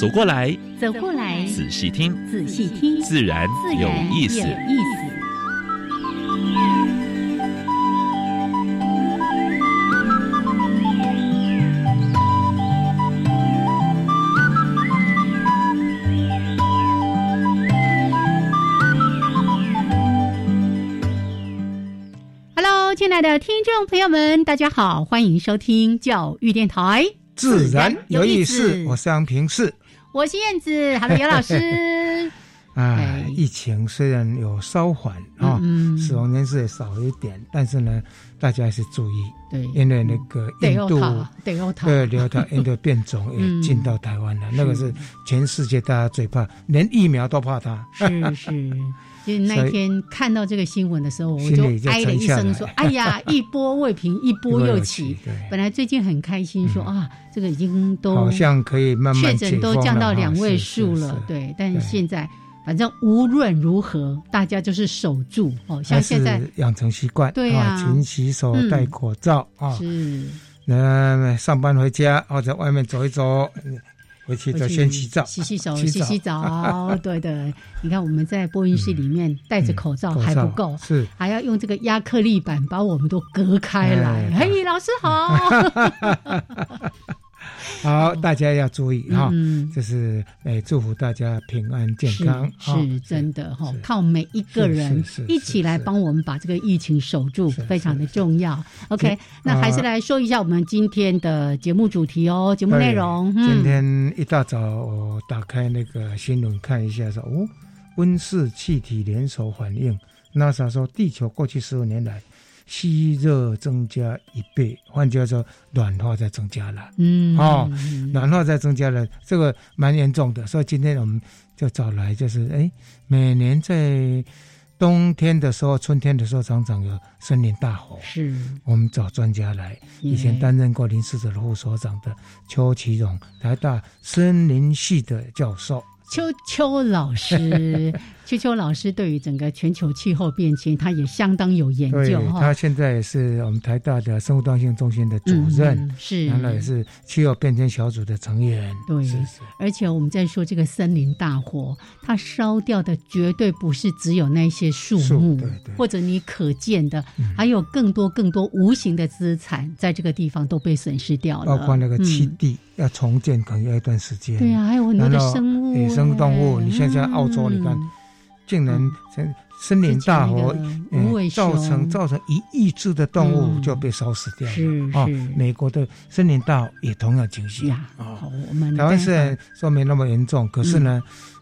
走过来，走过来，仔细听，仔细听，自然有意思。亲爱的听众朋友们，大家好，欢迎收听教育电台，自然有意思。我是杨平世，我是燕子，好的，尤老师。啊，疫情虽然有稍缓啊，死亡人数也少一点，但是呢，大家还是注意，对，因为那个印度对流塔 印度变种也进到台湾了，那个是全世界大家最怕，连疫苗都怕它。是是。就那天看到这个新闻的时候，我就哀了一声，说：“哎呀，一波未平，一波又起。本来最近很开心，说啊，这个已经都好像可以慢慢确诊都降到两位数了，对。但是现在，反正无论如何，大家就是守住哦，像现在养成习惯，对啊，勤洗手，戴口罩啊，是。那上班回家或者外面走一走。”回去就先洗澡，洗洗手，洗洗澡。对的，你看我们在播音室里面戴着口罩还不够，是还要用这个亚克力板把我们都隔开来。嘿，老师好。好，大家要注意哈，就是诶，祝福大家平安健康，是真的哈。靠每一个人一起来帮我们把这个疫情守住，非常的重要。OK，那还是来说一下我们今天的节目主题哦，节目内容。今天一大早我打开那个新闻看一下，说哦，温室气体连锁反应，NASA 说地球过去十五年来。吸热增加一倍，换句话说，暖化在增加了。嗯，哦，暖化在增加了，这个蛮严重的。所以今天我们就找来，就是哎，每年在冬天的时候、春天的时候，常常有森林大火。是，我们找专家来，以前担任过林氏者的副所长的邱其荣，台大森林系的教授。邱邱老师。秋秋老师对于整个全球气候变迁，他也相当有研究哈。他现在也是我们台大的生物多样性中心的主任，是，然后也是气候变迁小组的成员。对，而且我们在说这个森林大火，它烧掉的绝对不是只有那些树木，或者你可见的，还有更多更多无形的资产，在这个地方都被损失掉了。包括那个栖地要重建，可能要一段时间。对啊，还有很多的生物，野生动物。你像在澳洲，你看。竟然森森林大火，嗯造成造成一亿只的动物就被烧死掉了啊！美国的森林大火也同样情形啊。台湾虽然说没那么严重，可是呢，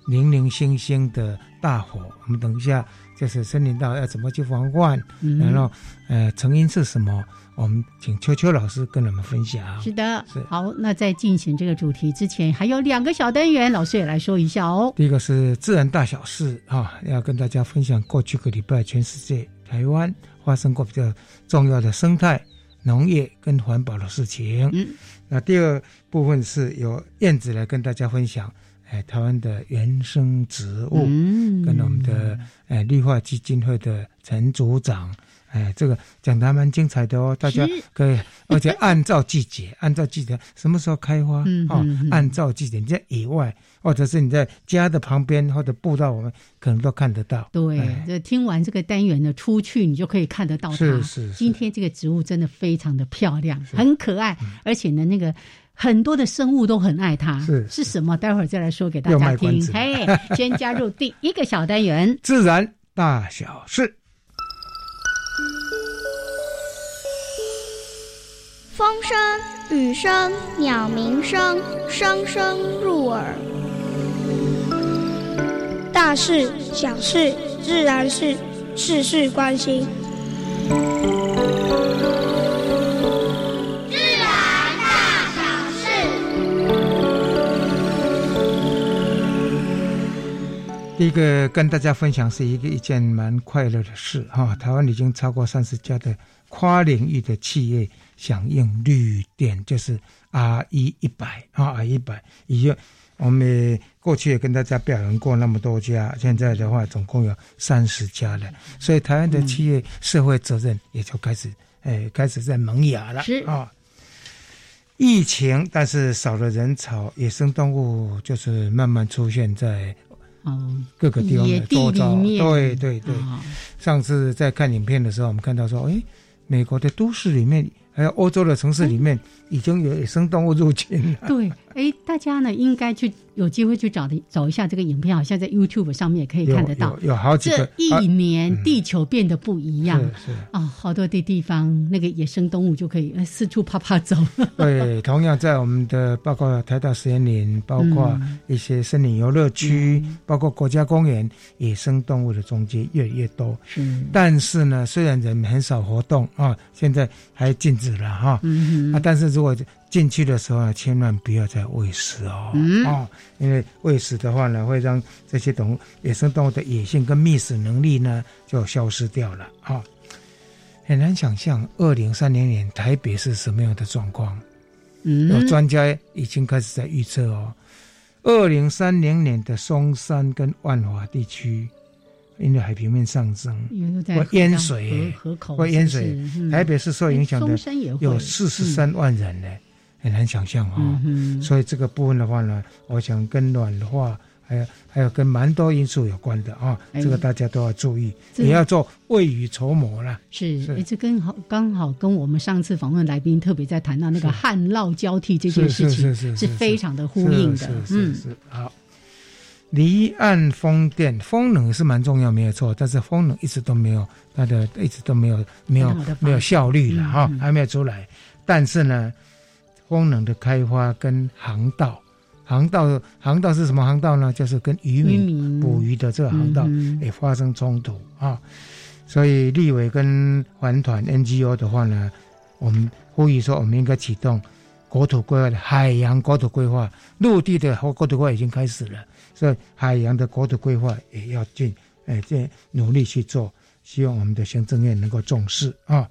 零零星星的大火，我们等一下就是森林大火要怎么去防范，然后呃，成因是什么？我们请秋秋老师跟我们分享。是的，是好。那在进行这个主题之前，还有两个小单元，老师也来说一下哦。第一个是自然大小事啊，要跟大家分享过去个礼拜全世界台湾发生过比较重要的生态、农业跟环保的事情。嗯，那第二部分是由燕子来跟大家分享，哎，台湾的原生植物，嗯，跟我们的哎绿化基金会的陈组长。哎，这个讲的还蛮精彩的哦，大家可以，而且按照季节，按照季节什么时候开花哦，按照季节，你在野外或者是你在家的旁边或者步道，我们可能都看得到。对，这听完这个单元呢出去，你就可以看得到它。是是。今天这个植物真的非常的漂亮，很可爱，而且呢，那个很多的生物都很爱它。是是什么？待会儿再来说给大家听。嘿，先加入第一个小单元，自然大小事。风声、雨声、鸟鸣声，声声入耳。大事、小事、自然事，事事关心。第一个跟大家分享是一个一件蛮快乐的事哈，台湾已经超过三十家的跨领域的企业响应绿电，就是 R 一一百啊，R 一百已经我们过去也跟大家表扬过那么多家，现在的话总共有三十家了，所以台湾的企业社会责任也就开始哎开始在萌芽了啊。疫情，但是少了人潮，野生动物就是慢慢出现在。各个地方的多招，对对对。上次在看影片的时候，我们看到说，哎，美国的都市里面，还有欧洲的城市里面，已经有野生动物入侵了。对，哎，大家呢应该去。有机会去找的找一下这个影片，好像在 YouTube 上面也可以看得到。有好几个。这一年地球变得不一样，是啊，好多的地方那个野生动物就可以四处啪啪走。对，同样在我们的包括台大实验林，包括一些森林游乐区，包括国家公园，野生动物的踪迹越来越多。是，但是呢，虽然人很少活动啊，现在还禁止了哈。嗯啊，但是如果进去的时候呢，千万不要再喂食哦，哦，因为喂食的话呢，会让这些动物、野生动物的野性跟觅食能力呢就消失掉了啊。很难想象二零三零年台北是什么样的状况。嗯，有专家已经开始在预测哦，二零三零年的松山跟万华地区，因为海平面上升，会淹水，会淹水。台北市受影响的有四十三万人呢。很难想象啊，所以这个部分的话呢，我想跟暖化还有还有跟蛮多因素有关的啊，这个大家都要注意，也要做未雨绸缪了。是，这跟好刚好跟我们上次访问来宾特别在谈到那个旱涝交替这件事情，是非常的呼应的。是是好，离岸风电风能是蛮重要，没有错，但是风能一直都没有它的一直都没有没有没有效率了哈，还没有出来，但是呢。风能的开发跟航道，航道航道是什么航道呢？就是跟渔民捕鱼的这个航道也发生冲突啊。所以立委跟环团 NGO 的话呢，我们呼吁说，我们应该启动国土规划的海洋国土规划，陆地的国土规划已经开始了，所以海洋的国土规划也要进哎这努力去做，希望我们的行政院能够重视啊。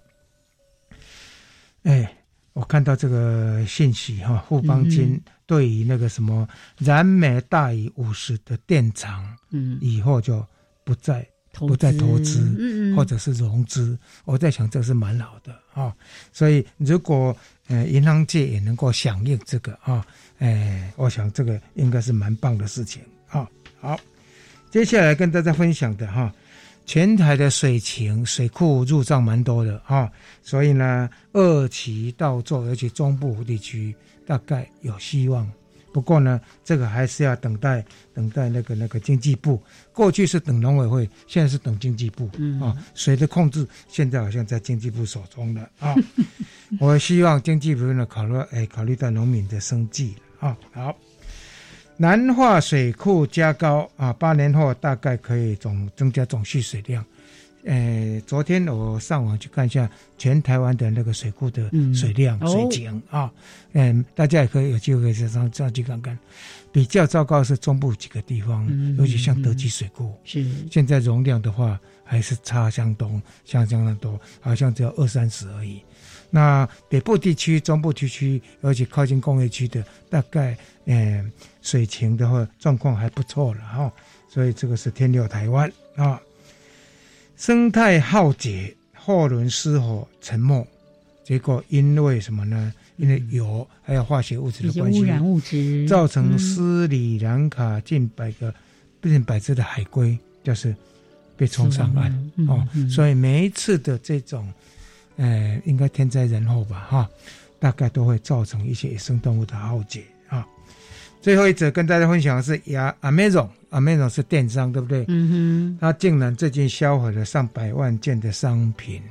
哎。我看到这个信息哈，富邦金对于那个什么燃煤大于五十的电厂，嗯，以后就不再不再投资，嗯嗯，或者是融资。我在想，这是蛮好的啊。所以，如果呃银行界也能够响应这个啊，哎，我想这个应该是蛮棒的事情啊。好，接下来跟大家分享的哈。全台的水情水库入账蛮多的啊，所以呢，二期到做，而且中部地区大概有希望。不过呢，这个还是要等待，等待那个那个经济部。过去是等农委会，现在是等经济部啊。水的控制现在好像在经济部手中了啊。我希望经济部呢考虑，哎，考虑到农民的生计啊。好。南化水库加高啊，八年后大概可以总增加总蓄水量。呃，昨天我上网去看一下全台湾的那个水库的水量水井啊，嗯，大家也可以有机会上上去看看。比较糟糕是中部几个地方，尤其像德基水库，是现在容量的话还是差相当相相当多，好像只有二三十而已。那北部地区、中部地区，尤其靠近工业区的，大概嗯水情的话状况还不错了哈。所以这个是天佑台湾啊。生态浩劫，货轮失火沉没，结果因为什么呢？因为油还有化学物质的关系，污染物质造成斯里兰卡近百个近百只的海龟就是被冲上岸哦。所以每一次的这种。呃，应该天灾人祸吧，哈，大概都会造成一些野生动物的浩劫啊。最后一则跟大家分享的是亚 Amazon，Amazon 是电商，对不对？嗯哼。它竟然最近销毁了上百万件的商品，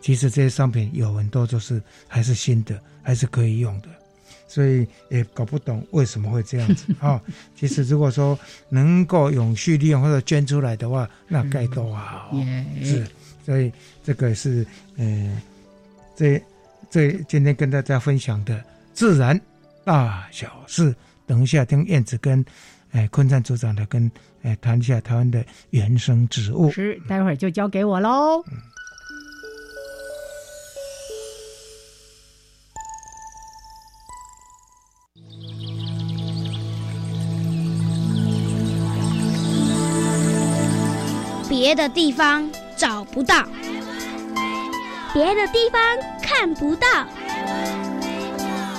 其实这些商品有很多就是还是新的，还是可以用的，所以也搞不懂为什么会这样子 啊。其实如果说能够永续利用或者捐出来的话，那该多好，是。所以这个是，嗯，这这今天跟大家分享的自然大小事。等一下听燕子跟，哎，昆山组长来跟哎谈一下台湾的原生植物。是，待会儿就交给我喽。别的地方找不到，别的地方看不到，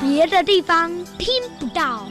别的地方听不到。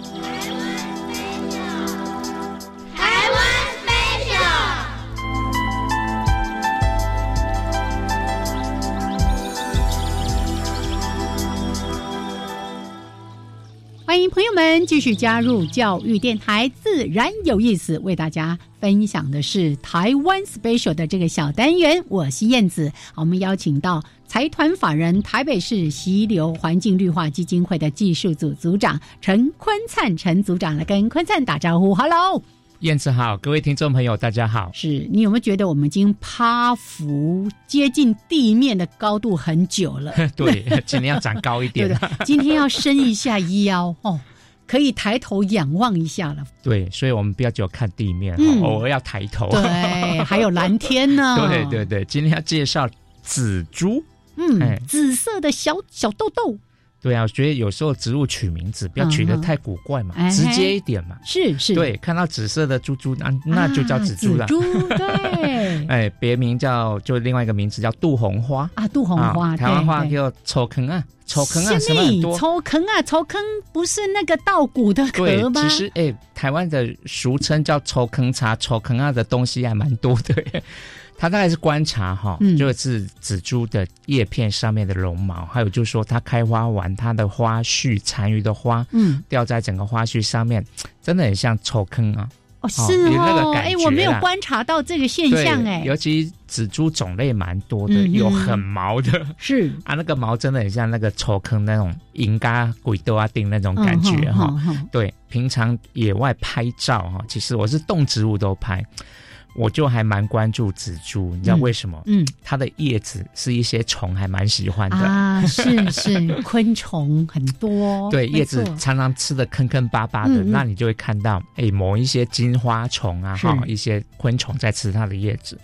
欢迎朋友们继续加入教育电台，自然有意思，为大家分享的是台湾 special 的这个小单元。我是燕子，我们邀请到财团法人台北市溪流环境绿化基金会的技术组组长陈坤灿陈组长来跟坤灿打招呼，Hello。燕子好，各位听众朋友，大家好。是你有没有觉得我们已经趴伏接近地面的高度很久了？对，今天要长高一点。对 对，今天要伸一下腰哦，可以抬头仰望一下了。对，所以我们不要只有看地面，偶尔要抬头。对，还有蓝天呢。对对对，今天要介绍紫珠。嗯，紫色的小小豆豆。对啊，我觉得有时候植物取名字不要取得太古怪嘛，直接一点嘛。是是，对，看到紫色的珠珠，那那就叫紫珠了。珠 对，哎，别名叫就另外一个名字叫杜红花啊，杜红花，台湾话叫抽坑啊，抽坑啊，什么很多？抽坑啊，抽坑不是那个稻谷的壳吗？其实哎，台湾的俗称叫抽坑茶，抽坑啊的东西还蛮多的。他大概是观察哈，就是紫珠的叶片上面的绒毛，还有就是说它开花完它的花序残余的花，嗯，掉在整个花序上面，真的很像臭坑啊。哦，是哦，哎，我没有观察到这个现象哎。尤其紫珠种类蛮多的，有很毛的，是 啊，那个毛真的很像那个臭坑那种银嘎鬼豆啊丁那种感觉哈。对，平常野外拍照哈，其实我是动植物都拍。我就还蛮关注紫珠，你知道为什么？嗯，它的叶子是一些虫还蛮喜欢的。啊，是是，昆虫很多，对，叶子常常吃的坑坑巴巴的，那你就会看到，哎，某一些金花虫啊，哈，一些昆虫在吃它的叶子，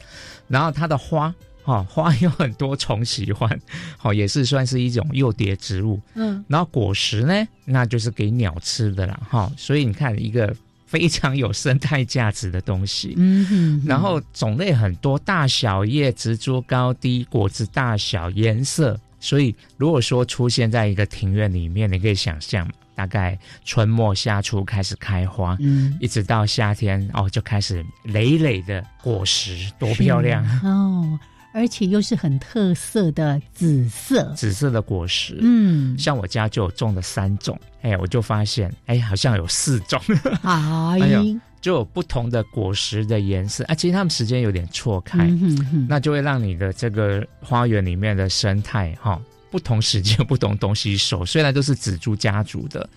然后它的花，哈，花有很多虫喜欢，好，也是算是一种诱蝶植物，嗯，然后果实呢，那就是给鸟吃的了，哈，所以你看一个。非常有生态价值的东西，嗯哼，然后种类很多，大小叶、植株高低、果子大小、颜色，所以如果说出现在一个庭院里面，你可以想象，大概春末夏初开始开花，嗯，一直到夏天哦，就开始累累的果实，多漂亮。哦。而且又是很特色的紫色，紫色的果实，嗯，像我家就有种了三种，哎，我就发现，哎，好像有四种，哎呦，就有不同的果实的颜色，啊，其实它们时间有点错开，那就会让你的这个花园里面的生态，哈，不同时间不同东西熟，虽然都是紫珠家族的，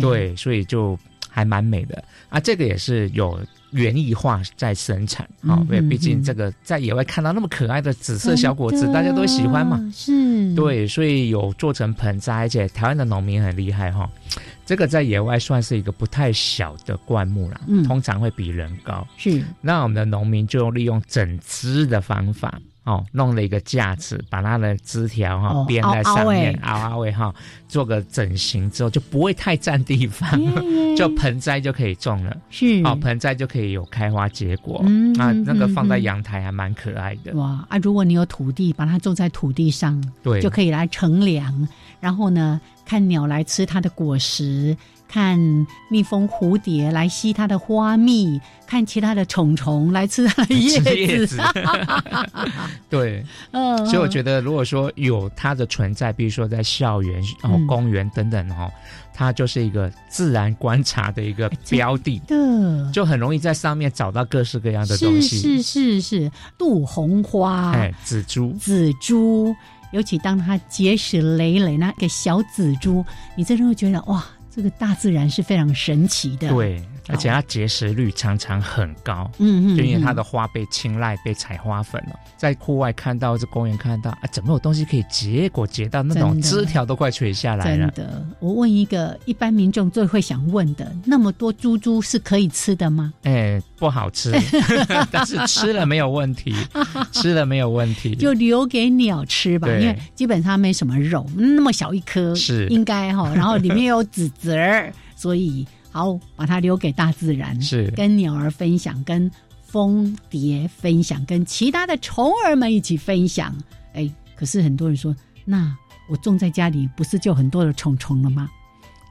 对，所以就还蛮美的，啊，这个也是有。园艺化在生产，哈，因为毕竟这个在野外看到那么可爱的紫色小果子，大家都喜欢嘛，是，对，所以有做成盆栽，而且台湾的农民很厉害哈，这个在野外算是一个不太小的灌木啦，通常会比人高，是，那我们的农民就利用整枝的方法。哦，弄了一个架子，把它的枝条哈编在上面，凹凹位哈，做个整形之后就不会太占地方，就盆栽就可以种了。是，哦，盆栽就可以有开花结果。嗯，啊，那个放在阳台还蛮可爱的。哇啊，如果你有土地，把它种在土地上，对，就可以来乘凉，然后呢，看鸟来吃它的果实。看蜜蜂、蝴蝶来吸它的花蜜，看其他的虫虫来吃它的叶子。对，嗯，所以我觉得，如果说有它的存在，比如说在校园、哦公园等等，哈，它就是一个自然观察的一个标的，的就很容易在上面找到各式各样的东西。是是是是，杜红花，哎，紫珠，紫珠，尤其当它结实累累那个小紫珠，你真的会觉得哇。这个大自然是非常神奇的。对，而且它结实率常常很高。嗯嗯，就因为它的花被青睐，被采花粉了。在户外看到，这公园看到，啊，怎么有东西可以结果结到那种枝条都快垂下来了？真的，我问一个一般民众最会想问的：那么多猪猪是可以吃的吗？哎，不好吃，但是吃了没有问题，吃了没有问题，就留给鸟吃吧，因为基本上没什么肉，那么小一颗是应该哈，然后里面有籽籽儿，所以好把它留给大自然，是跟鸟儿分享，跟蜂蝶分享，跟其他的虫儿们一起分享。哎，可是很多人说，那我种在家里不是就很多的虫虫了吗？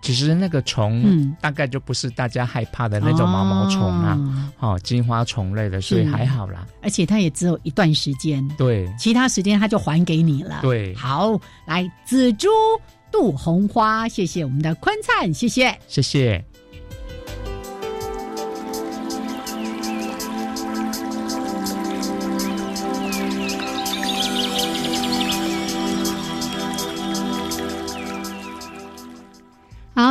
其实那个虫大概就不是大家害怕的那种毛毛虫啊，哦，金花虫类的，所以还好啦。而且它也只有一段时间，对，其他时间它就还给你了。对，好，来紫珠杜红花，谢谢我们的坤灿，谢谢，谢谢。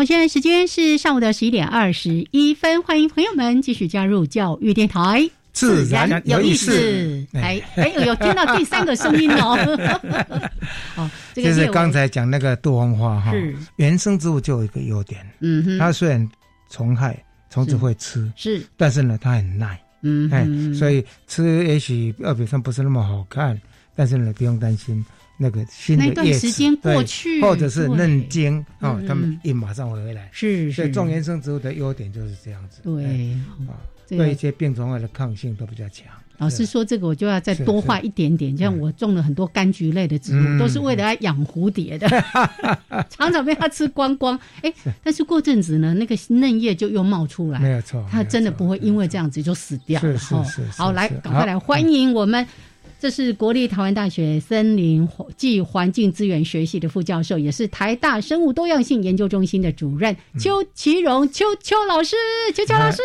好，现在时间是上午的十一点二十一分，欢迎朋友们继续加入教育电台，自然有意思。哎哎，有听到第三个声音哦。好，就是刚才讲那个杜红花哈，原生植物就有一个优点，嗯哼，它虽然虫害虫子会吃，是，但是呢，它很耐，嗯，哎，所以吃也许二比上不是那么好看，但是呢，不用担心。那个新的叶子，或者是嫩茎哦，它们一马上会回来。是是，所以种原生植物的优点就是这样子。对啊，对一些病虫害的抗性都比较强。老师说这个，我就要再多画一点点。像我种了很多柑橘类的植物，都是为了养蝴蝶的，常常被它吃光光。哎，但是过阵子呢，那个嫩叶就又冒出来。没有错，它真的不会因为这样子就死掉。是是是。好，来，赶快来欢迎我们。这是国立台湾大学森林暨环境资源学系的副教授，也是台大生物多样性研究中心的主任邱其荣邱邱老师，邱邱老师，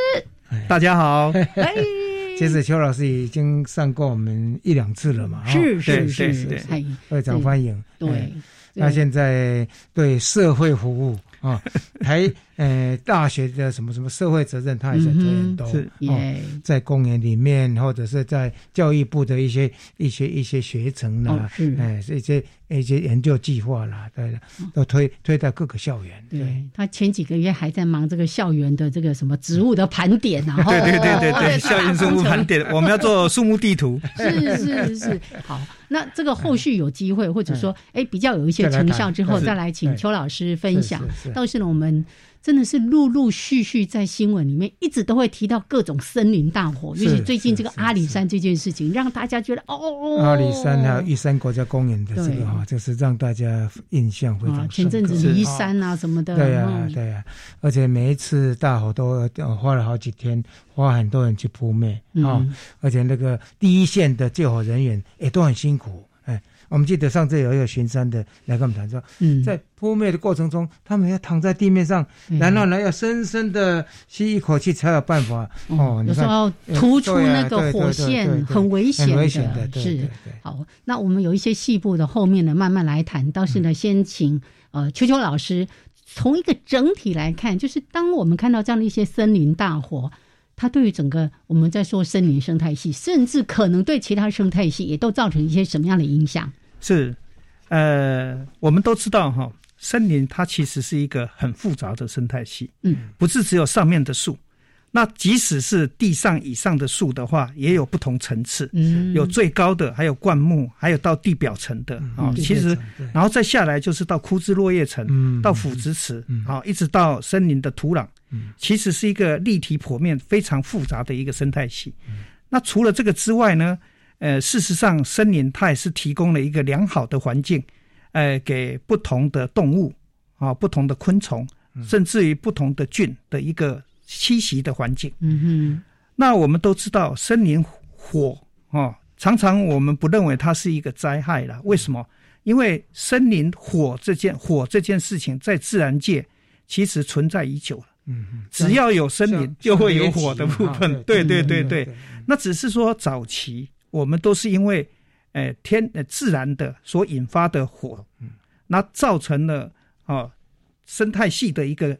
大家好。哎，其实邱老师已经上过我们一两次了嘛，是是是是，非常欢迎。对，那现在对社会服务啊，台。呃，大学的什么什么社会责任，他也在推很多哦，在公园里面，或者是在教育部的一些一些一些学程啦，哎，一些一些研究计划啦，对，都推推到各个校园。对他前几个月还在忙这个校园的这个什么植物的盘点啊，对对对 对对，校园植物盘点，我们要做树木地图。是是是，好，那这个后续有机会，或者说哎比较有一些成效之后，再来请邱老师分享。倒是呢，我们。真的是陆陆续续在新闻里面一直都会提到各种森林大火，尤其最近这个阿里山这件事情，让大家觉得哦，阿里山还有玉山国家公园的这个哈，就是让大家印象非常深。前阵子离山啊什么的，对呀对呀，而且每一次大火都花了好几天，花很多人去扑灭啊，而且那个第一线的救火人员也都很辛苦。我们记得上次有一个巡山的来跟我们谈说，在扑灭的过程中，他们要躺在地面上，然后呢要深深的吸一口气才有办法。哦，有时候突出那个火线很危险的，是。好，那我们有一些细部的后面呢，慢慢来谈。倒是呢，先请呃秋秋老师从一个整体来看，就是当我们看到这样的一些森林大火。它对于整个我们在说森林生态系，甚至可能对其他生态系也都造成一些什么样的影响？是，呃，我们都知道哈，森林它其实是一个很复杂的生态系，嗯，不是只有上面的树，那即使是地上以上的树的话，也有不同层次，嗯，有最高的，还有灌木，还有到地表层的啊，其实，然后再下来就是到枯枝落叶层，到腐殖池，啊，一直到森林的土壤。其实是一个立体剖面非常复杂的一个生态系。那除了这个之外呢？呃，事实上，森林它也是提供了一个良好的环境，呃，给不同的动物啊、不同的昆虫，甚至于不同的菌的一个栖息的环境。嗯哼。那我们都知道，森林火哦，常常我们不认为它是一个灾害了。为什么？因为森林火这件火这件事情，在自然界其实存在已久了。嗯，只要有森林，就会有火的部分。对对对对，那只是说早期我们都是因为，呃天呃自然的所引发的火，嗯，那造成了啊生态系的一个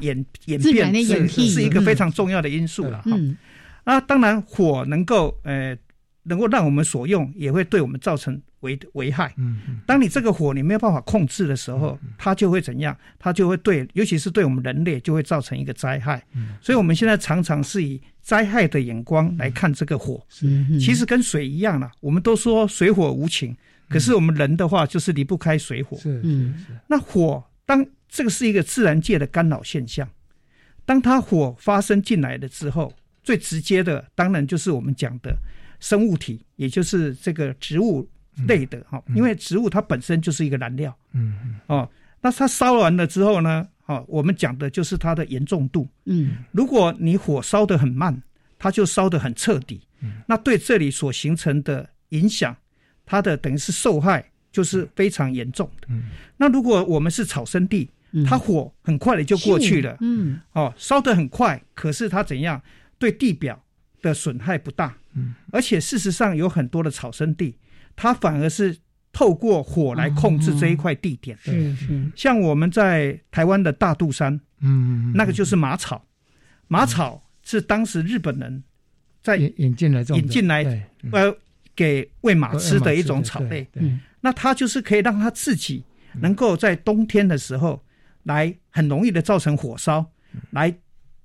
演演变是是一个非常重要的因素了。嗯，啊，当然火能够呃能够让我们所用，也会对我们造成危危害。嗯嗯，当你这个火你没有办法控制的时候，它就会怎样？它就会对，尤其是对我们人类就会造成一个灾害。嗯，所以我们现在常常是以灾害的眼光来看这个火。是，其实跟水一样了。我们都说水火无情，可是我们人的话就是离不开水火。是是是。那火当这个是一个自然界的干扰现象，当它火发生进来了之后，最直接的当然就是我们讲的生物体，也就是这个植物类的哈，因为植物它本身就是一个燃料，嗯嗯，哦，那它烧完了之后呢，哦，我们讲的就是它的严重度，嗯，如果你火烧得很慢，它就烧得很彻底，嗯，那对这里所形成的影响，它的等于是受害就是非常严重的，嗯，那如果我们是草生地。它火很快的就过去了，嗯，哦，烧得很快，可是它怎样对地表的损害不大，嗯，而且事实上有很多的草生地，它反而是透过火来控制这一块地点，是是，像我们在台湾的大肚山，嗯，那个就是马草，马草是当时日本人在引进来引进来，呃，给喂马吃的一种草。类，嗯，那它就是可以让它自己能够在冬天的时候。来很容易的造成火烧，来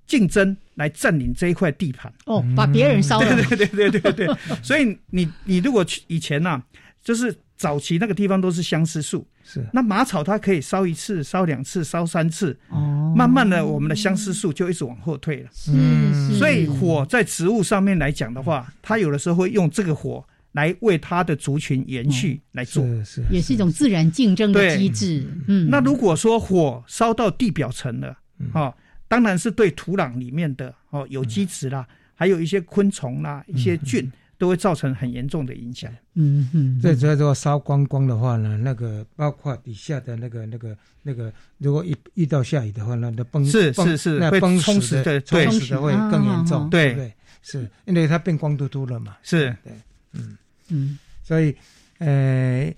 竞争来占领这一块地盘哦，把别人烧了。对对对对对对。所以你你如果去以前呐，就是早期那个地方都是相思树，是那马草它可以烧一次、烧两次、烧三次，哦，慢慢的我们的相思树就一直往后退了。嗯，所以火在植物上面来讲的话，它有的时候会用这个火。来为它的族群延续来做，是也是一种自然竞争的机制。嗯，那如果说火烧到地表层了，哦，当然是对土壤里面的哦有机质啦，还有一些昆虫啦、一些菌，都会造成很严重的影响。嗯嗯，这主要说烧光光的话呢，那个包括底下的那个那个那个，如果一遇到下雨的话，那那崩是是是那崩冲蚀的冲蚀的会更严重。对对，是因为它变光秃秃了嘛。是对，嗯。嗯，所以，呃，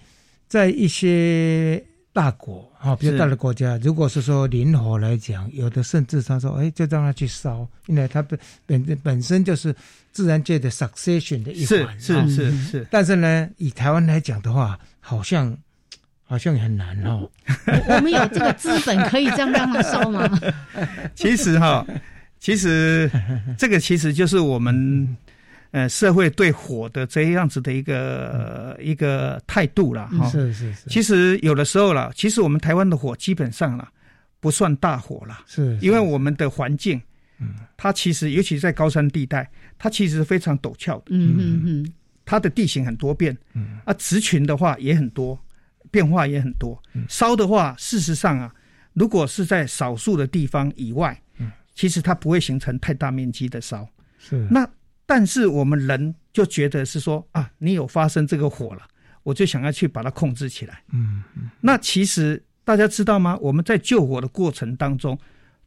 在一些大国啊，比较大的国家，如果是说灵火来讲，有的甚至他说，哎，就让他去烧，因为他本本本身就是自然界的 succession 的一环，是是是是。但是呢，以台湾来讲的话，好像好像很难哦。我们有这个资本可以这样让他烧吗？其实哈，其实这个其实就是我们。呃，社会对火的这样子的一个一个态度了哈，是是是。其实有的时候了，其实我们台湾的火基本上了不算大火了，是因为我们的环境，嗯，它其实尤其在高山地带，它其实非常陡峭的，嗯嗯嗯，它的地形很多变，嗯。啊，植群的话也很多，变化也很多。烧的话，事实上啊，如果是在少数的地方以外，嗯，其实它不会形成太大面积的烧，是。那。但是我们人就觉得是说啊，你有发生这个火了，我就想要去把它控制起来。嗯嗯。那其实大家知道吗？我们在救火的过程当中，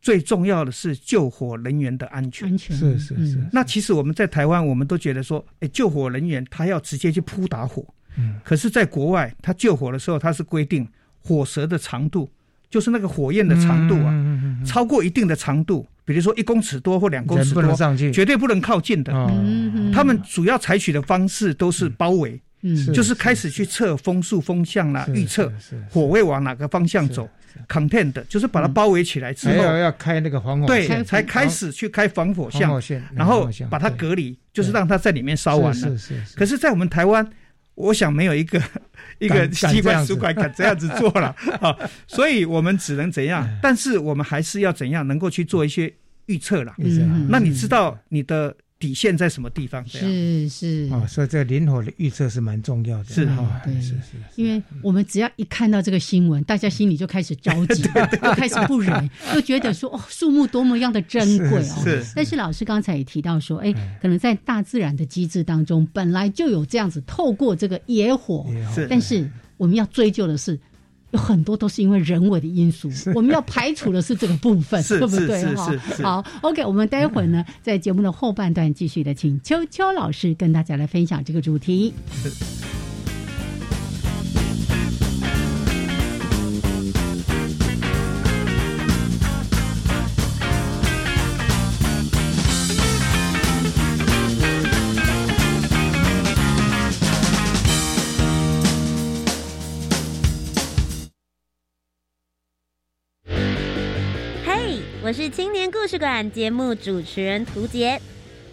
最重要的是救火人员的安全。安全是是是。那其实我们在台湾，我们都觉得说，哎，救火人员他要直接去扑打火。嗯。可是，在国外，他救火的时候，他是规定火舌的长度，就是那个火焰的长度啊，嗯超过一定的长度。比如说一公尺多或两公尺多，绝对不能靠近的。他们主要采取的方式都是包围，就是开始去测风速、风向啦，预测火会往哪个方向走。content 就是把它包围起来之后，要开那个防火，对，才开始去开防火巷，然后把它隔离，就是让它在里面烧完了。是是。可是，在我们台湾，我想没有一个一个 机关主管敢这样子做了啊，所以我们只能怎样？但是我们还是要怎样能够去做一些。预测了，那你知道你的底线在什么地方？是是啊，所以这个灵活的预测是蛮重要的。是哈，对，是是。因为我们只要一看到这个新闻，大家心里就开始着急，就开始不忍，就觉得说哦，树木多么样的珍贵哦。是。但是老师刚才也提到说，哎，可能在大自然的机制当中，本来就有这样子透过这个野火，但是我们要追究的是。有很多都是因为人为的因素，我们要排除的是这个部分，对不对？哈，好，OK，我们待会儿呢，在节目的后半段继续的，请秋秋老师跟大家来分享这个主题。我是青年故事馆节目主持人涂杰。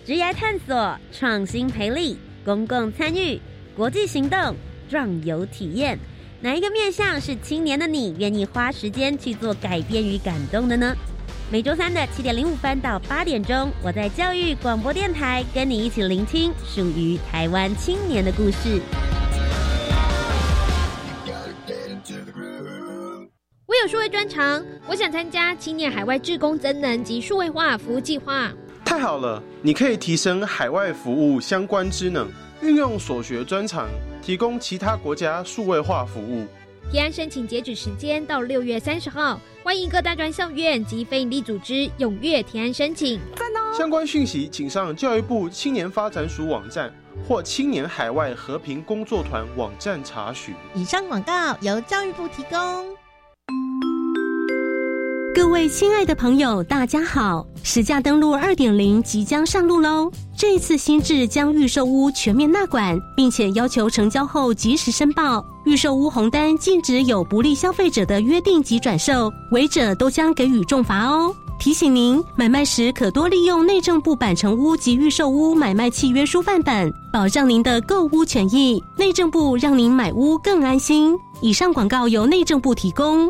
职业探索、创新培力、公共参与、国际行动、壮游体验，哪一个面向是青年的你愿意花时间去做改变与感动的呢？每周三的七点零五分到八点钟，我在教育广播电台跟你一起聆听属于台湾青年的故事。我有数位专长，我想参加青年海外志工增能及数位化服务计划。太好了，你可以提升海外服务相关知能，运用所学专长，提供其他国家数位化服务。提案申请截止时间到六月三十号，欢迎各大专校院及非营利组织踊跃提案申请。赞哦！相关讯息请上教育部青年发展署网站或青年海外和平工作团网站查询。以上广告由教育部提供。各位亲爱的朋友，大家好！实价登录二点零即将上路喽。这次新制将预售屋全面纳管，并且要求成交后及时申报。预售屋红单禁止有不利消费者的约定及转售，违者都将给予重罚哦。提醒您，买卖时可多利用内政部版成屋及预售屋买卖契约书范本，保障您的购屋权益。内政部让您买屋更安心。以上广告由内政部提供。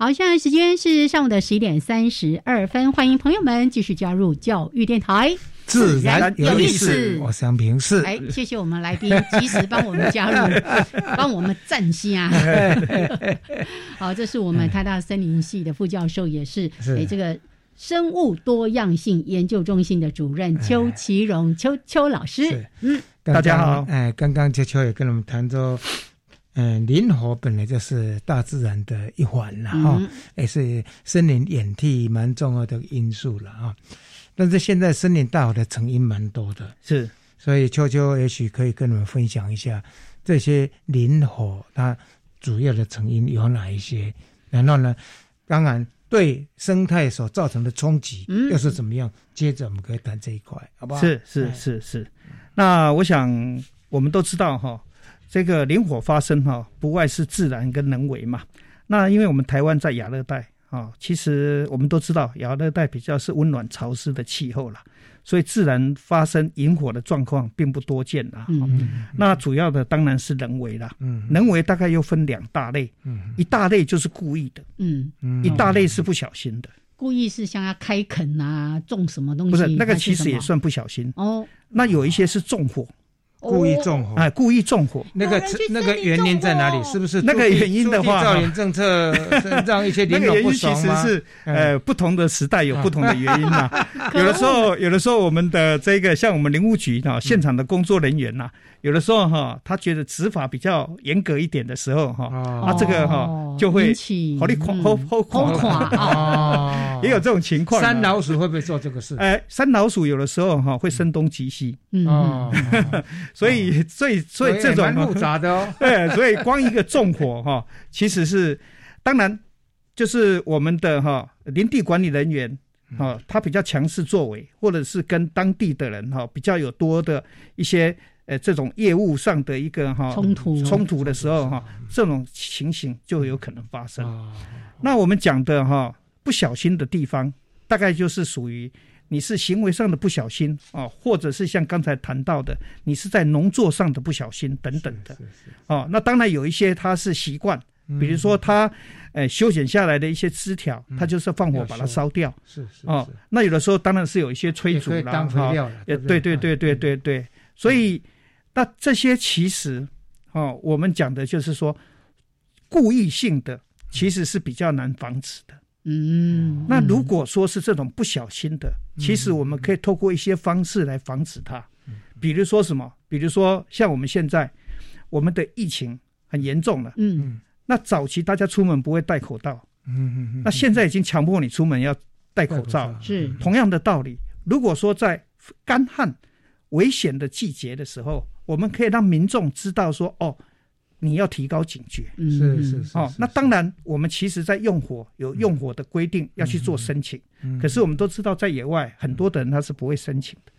好，现在时间是上午的十一点三十二分，欢迎朋友们继续加入教育电台，自然有意思。我想平是，哎，谢谢我们来宾及时帮我们加入，帮我们站下。好，这是我们台大森林系的副教授，也是哎这个生物多样性研究中心的主任邱其荣邱邱老师。嗯，大家好。哎，刚刚邱邱也跟我们谈着。嗯，林火本来就是大自然的一环了哈，也是森林演替蛮重要的因素了啊。但是现在森林大火的成因蛮多的，是，所以秋秋也许可以跟你们分享一下这些林火它主要的成因有哪一些，然后呢，当然对生态所造成的冲击又是怎么样？接着我们可以谈这一块，好不好？是是是是。那我想我们都知道哈。这个林火发生哈，不外是自然跟人为嘛。那因为我们台湾在亚热带啊，其实我们都知道亚热带比较是温暖潮湿的气候了，所以自然发生引火的状况并不多见啊。嗯，那主要的当然是人为啦。嗯，人为大概又分两大类。嗯，一大类就是故意的。嗯嗯，一大类是不小心的。故意是像要开垦啊，种什么东西？不是，那个其实也算不小心。哦，那有一些是纵火。故意纵火，哎，故意纵火，那个那个原因在哪里？是不是那个原因的话，造林政策 让一些林火不爽吗？其实是呃，不同的时代有不同的原因嘛。有的时候，有的时候我们的这个像我们林务局啊，现场的工作人员呐。有的时候哈，他觉得执法比较严格一点的时候哈，啊这个哈就会好力垮，好好垮啊，也有这种情况。山老鼠会不会做这个事？哎，山老鼠有的时候哈会声东击西，哦，所以所以所以这种复杂的哦，对，所以光一个纵火哈，其实是当然就是我们的哈林地管理人员啊，他比较强势作为，或者是跟当地的人哈比较有多的一些。呃，这种业务上的一个哈冲突冲突的时候哈，这种情形就有可能发生。那我们讲的哈不小心的地方，大概就是属于你是行为上的不小心啊，或者是像刚才谈到的，你是在农作上的不小心等等的。哦，那当然有一些他是习惯，比如说他呃修剪下来的一些枝条，他就是放火把它烧掉。是是哦，那有的时候当然是有一些催煮啦，哈，也对对对对对对，所以。那这些其实，哦，我们讲的就是说，故意性的其实是比较难防止的。嗯，那如果说是这种不小心的，其实我们可以透过一些方式来防止它。比如说什么？比如说像我们现在，我们的疫情很严重了。嗯，那早期大家出门不会戴口罩。嗯嗯嗯。那现在已经强迫你出门要。戴口罩。是同样的道理，如果说在干旱危险的季节的时候，我们可以让民众知道说，哦，你要提高警觉。是是是。哦，那当然，我们其实在用火有用火的规定要去做申请，可是我们都知道，在野外很多的人他是不会申请的。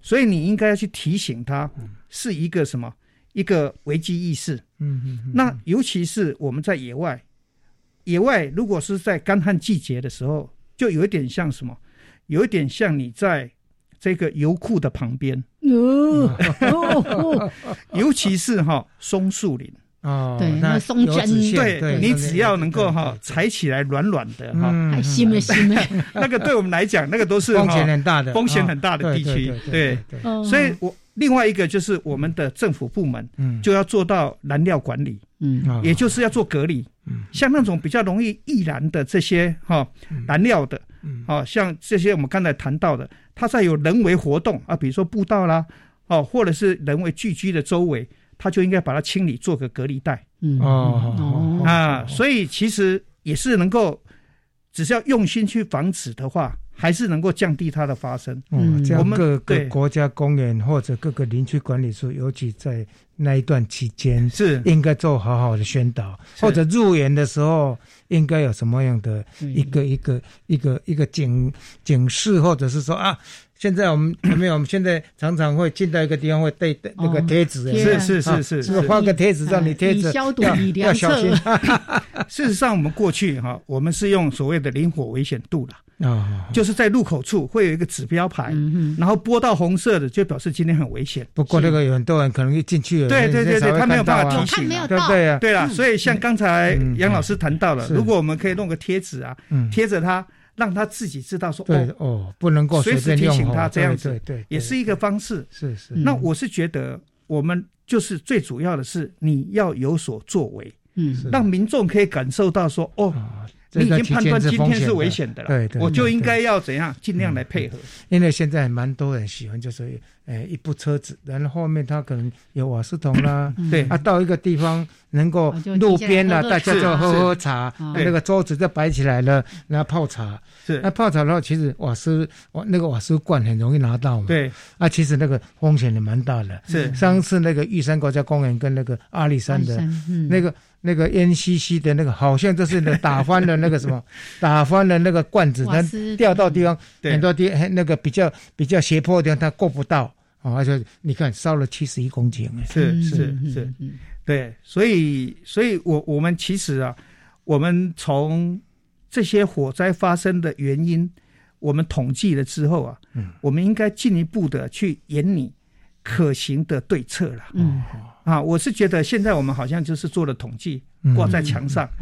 所以你应该要去提醒他，是一个什么一个危机意识。嗯嗯。那尤其是我们在野外，野外如果是在干旱季节的时候，就有一点像什么，有一点像你在这个油库的旁边。哦。尤其是哈松树林。哦，对，那松针，对你只要能够哈踩起来软软的哈，还新的新的，那个对我们来讲，那个都是风险很大的，风险很大的地区，对，所以我另外一个就是我们的政府部门，嗯。就要做到燃料管理，嗯，也就是要做隔离，像那种比较容易易燃的这些哈燃料的，哦，像这些我们刚才谈到的，它在有人为活动啊，比如说步道啦，哦，或者是人为聚居的周围。他就应该把它清理，做个隔离带。嗯。哦啊，所以其实也是能够，只是要用心去防止的话，还是能够降低它的发生。嗯，我们各个国家公园或者各个林区管理处，尤其在那一段期间，是。应该做好好的宣导，或者入园的时候应该有什么样的一个一个一个一个警警示，或者是说啊。现在我们有没有？我们现在常常会进到一个地方，会带那个贴纸，是是是是，是画个贴纸让你贴着，消毒 要小心。事实上，我们过去哈，我们是用所谓的灵活危险度了啊，就是在入口处会有一个指标牌，然后拨到红色的就表示今天很危险。不过那个有很多人可能一进去，对对对对，他没有办法提醒，对对啊，对了，所以像刚才杨老师谈到了，如果我们可以弄个贴纸啊，贴着它。让他自己知道说哦哦，不能够随时提醒他这样子，对对，也是一个方式。是是。那我是觉得，我们就是最主要的是你要有所作为，嗯，让民众可以感受到说哦。你已经判断今天是危险的了，对对，我就应该要怎样尽量来配合。因为现在蛮多人喜欢，就是诶一部车子，然后后面他可能有瓦斯桶啦，对，啊到一个地方能够路边啦，大家就喝喝茶，那个桌子就摆起来了，然后泡茶。是，那泡茶的话，其实瓦斯瓦那个瓦斯罐很容易拿到嘛，对，啊其实那个风险也蛮大的。是，上次那个玉山国家公园跟那个阿里山的那个。那个烟兮兮的那个，好像就是打翻了那个什么，打翻了那个罐子，它掉到地方很多地，那个比较比较斜坡的地方它过不到啊，而且你看烧了七十一公斤，是是是，对，所以所以我我们其实啊，我们从这些火灾发生的原因，我们统计了之后啊，嗯，我们应该进一步的去研拟可行的对策了，嗯。啊，我是觉得现在我们好像就是做了统计，挂在墙上，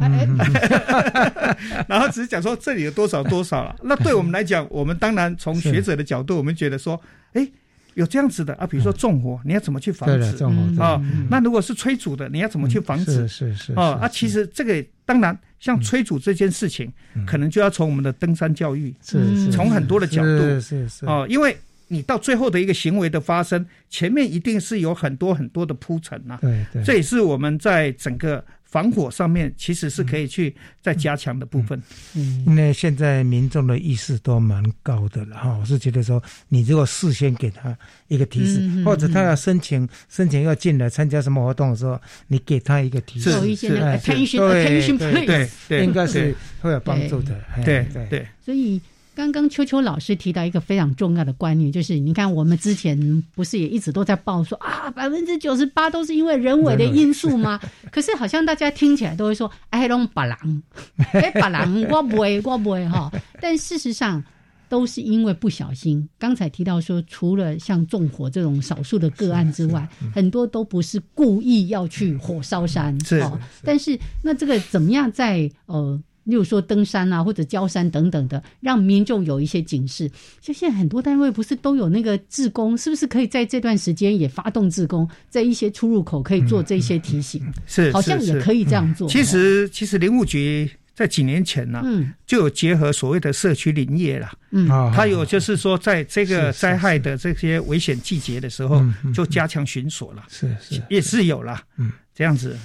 然后只是讲说这里有多少多少了。那对我们来讲，我们当然从学者的角度，我们觉得说，哎，有这样子的啊，比如说纵火，你要怎么去防止？啊，那如果是催煮的，你要怎么去防止？是是啊，啊，其实这个当然像催煮这件事情，可能就要从我们的登山教育，是从很多的角度，是是啊，因为。你到最后的一个行为的发生，前面一定是有很多很多的铺陈呐。对对，这也是我们在整个防火上面，其实是可以去再加强的部分。嗯，因为现在民众的意识都蛮高的了哈。我是觉得说，你如果事先给他一个提示，或者他要申请申请要进来参加什么活动的时候，你给他一个提示，有一些 attention，attention please，应该是会有帮助的。对对对，所以。刚刚秋秋老师提到一个非常重要的观念，就是你看我们之前不是也一直都在报说啊，百分之九十八都是因为人为的因素吗？可是好像大家听起来都会说，哎，弄把狼，哎，把狼，我不会，我不会哈。但事实上都是因为不小心。刚才提到说，除了像纵火这种少数的个案之外，很多都不是故意要去火烧山，是。但是那这个怎么样在呃？例如说登山啊，或者焦山等等的，让民众有一些警示。像现在很多单位不是都有那个志工，是不是可以在这段时间也发动志工，在一些出入口可以做这些提醒？是，好像也可以这样做。其实，其实林务局在几年前呢，嗯，就有结合所谓的社区林业了，嗯，他有就是说，在这个灾害的这些危险季节的时候，就加强巡逻了，是是，也是有了，嗯，这样子。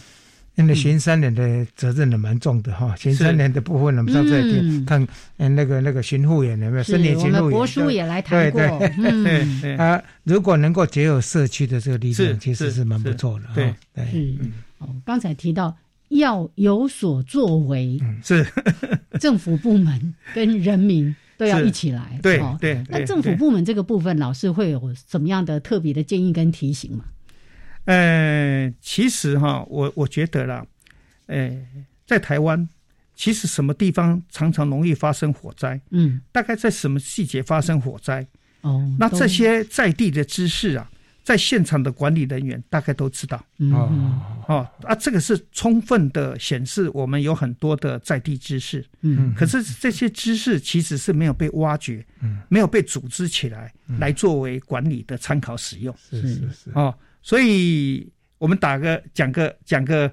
因为巡山人的责任也蛮重的哈，巡山人的部分我们上次也看，嗯，那个那个巡护员有没有？森林巡护员，博叔也来谈过，对对啊，如果能够结合社区的这个力量，其实是蛮不错的。对。对，嗯，哦，刚才提到要有所作为，是。政府部门跟人民都要一起来。对对，那政府部门这个部分，老师会有什么样的特别的建议跟提醒吗？呃，其实哈，我我觉得啦，呃，在台湾，其实什么地方常常容易发生火灾？嗯，大概在什么季节发生火灾？哦，那这些在地的知识啊，在现场的管理人员大概都知道。哦哦啊，这个是充分的显示我们有很多的在地知识。嗯，可是这些知识其实是没有被挖掘，嗯，没有被组织起来，来作为管理的参考使用。是是是。哦。所以，我们打个讲个讲个，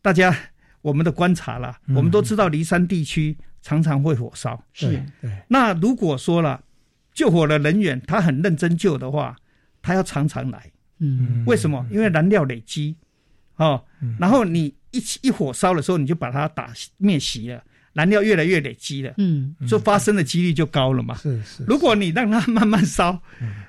大家我们的观察啦，我们都知道，离山地区常常会火烧。是，对。那如果说了救火的人员他很认真救的话，他要常常来。嗯。为什么？因为燃料累积，哦，然后你一起一火烧的时候，你就把它打灭熄了，燃料越来越累积了，嗯，就发生的几率就高了嘛。是是。如果你让它慢慢烧，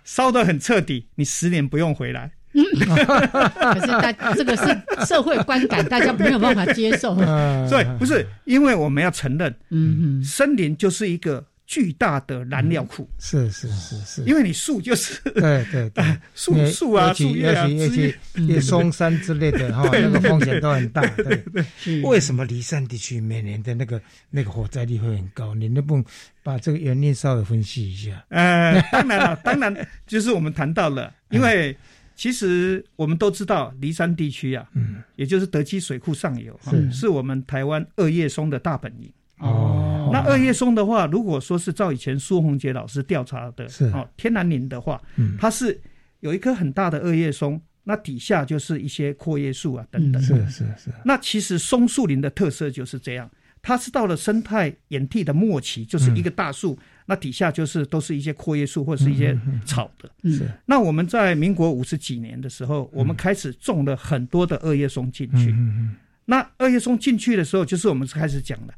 烧得很彻底，你十年不用回来。可是大这个是社会观感，大家没有办法接受。所以不是，因为我们要承认，嗯，森林就是一个巨大的燃料库。是是是是，因为你树就是对对对，树树啊，树叶啊，枝叶、松山之类的哈，那个风险都很大。对对，为什么离山地区每年的那个那个火灾率会很高？你能不能把这个原因稍微分析一下？呃，当然了，当然就是我们谈到了，因为。其实我们都知道，离山地区啊，嗯，也就是德基水库上游，是是我们台湾二叶松的大本营。哦，那二叶松的话，如果说是照以前苏宏杰老师调查的，是哦，天然林的话，嗯，它是有一棵很大的二叶松，那底下就是一些阔叶树啊等等。是是是。那其实松树林的特色就是这样，它是到了生态演替的末期，就是一个大树。那底下就是都是一些阔叶树或者是一些草的。是。那我们在民国五十几年的时候，我们开始种了很多的二叶松进去。嗯嗯。那二叶松进去的时候，就是我们开始讲的，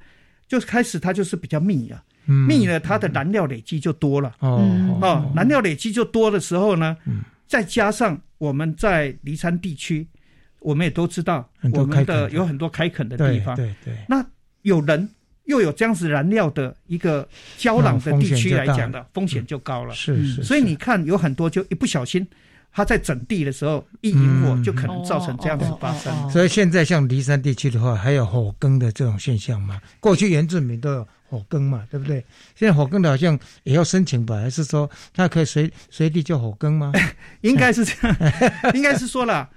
就开始它就是比较密了，嗯密了它的燃料累积就多了。哦哦，燃料累积就多的时候呢，嗯，再加上我们在离山地区，我们也都知道，我们的有很多开垦的地方。对对。那有人。又有这样子燃料的一个胶囊的地区来讲的风险就高了，是是。所以你看，有很多就一不小心，他在整地的时候一引火，就可能造成这样子发生。所以现在像离山地区的话，还有火耕的这种现象嘛？过去原住民都有火耕嘛，对不对？现在火耕的好像也要申请吧？还是说他可以随随地就火耕吗？应该是这样，应该是说了。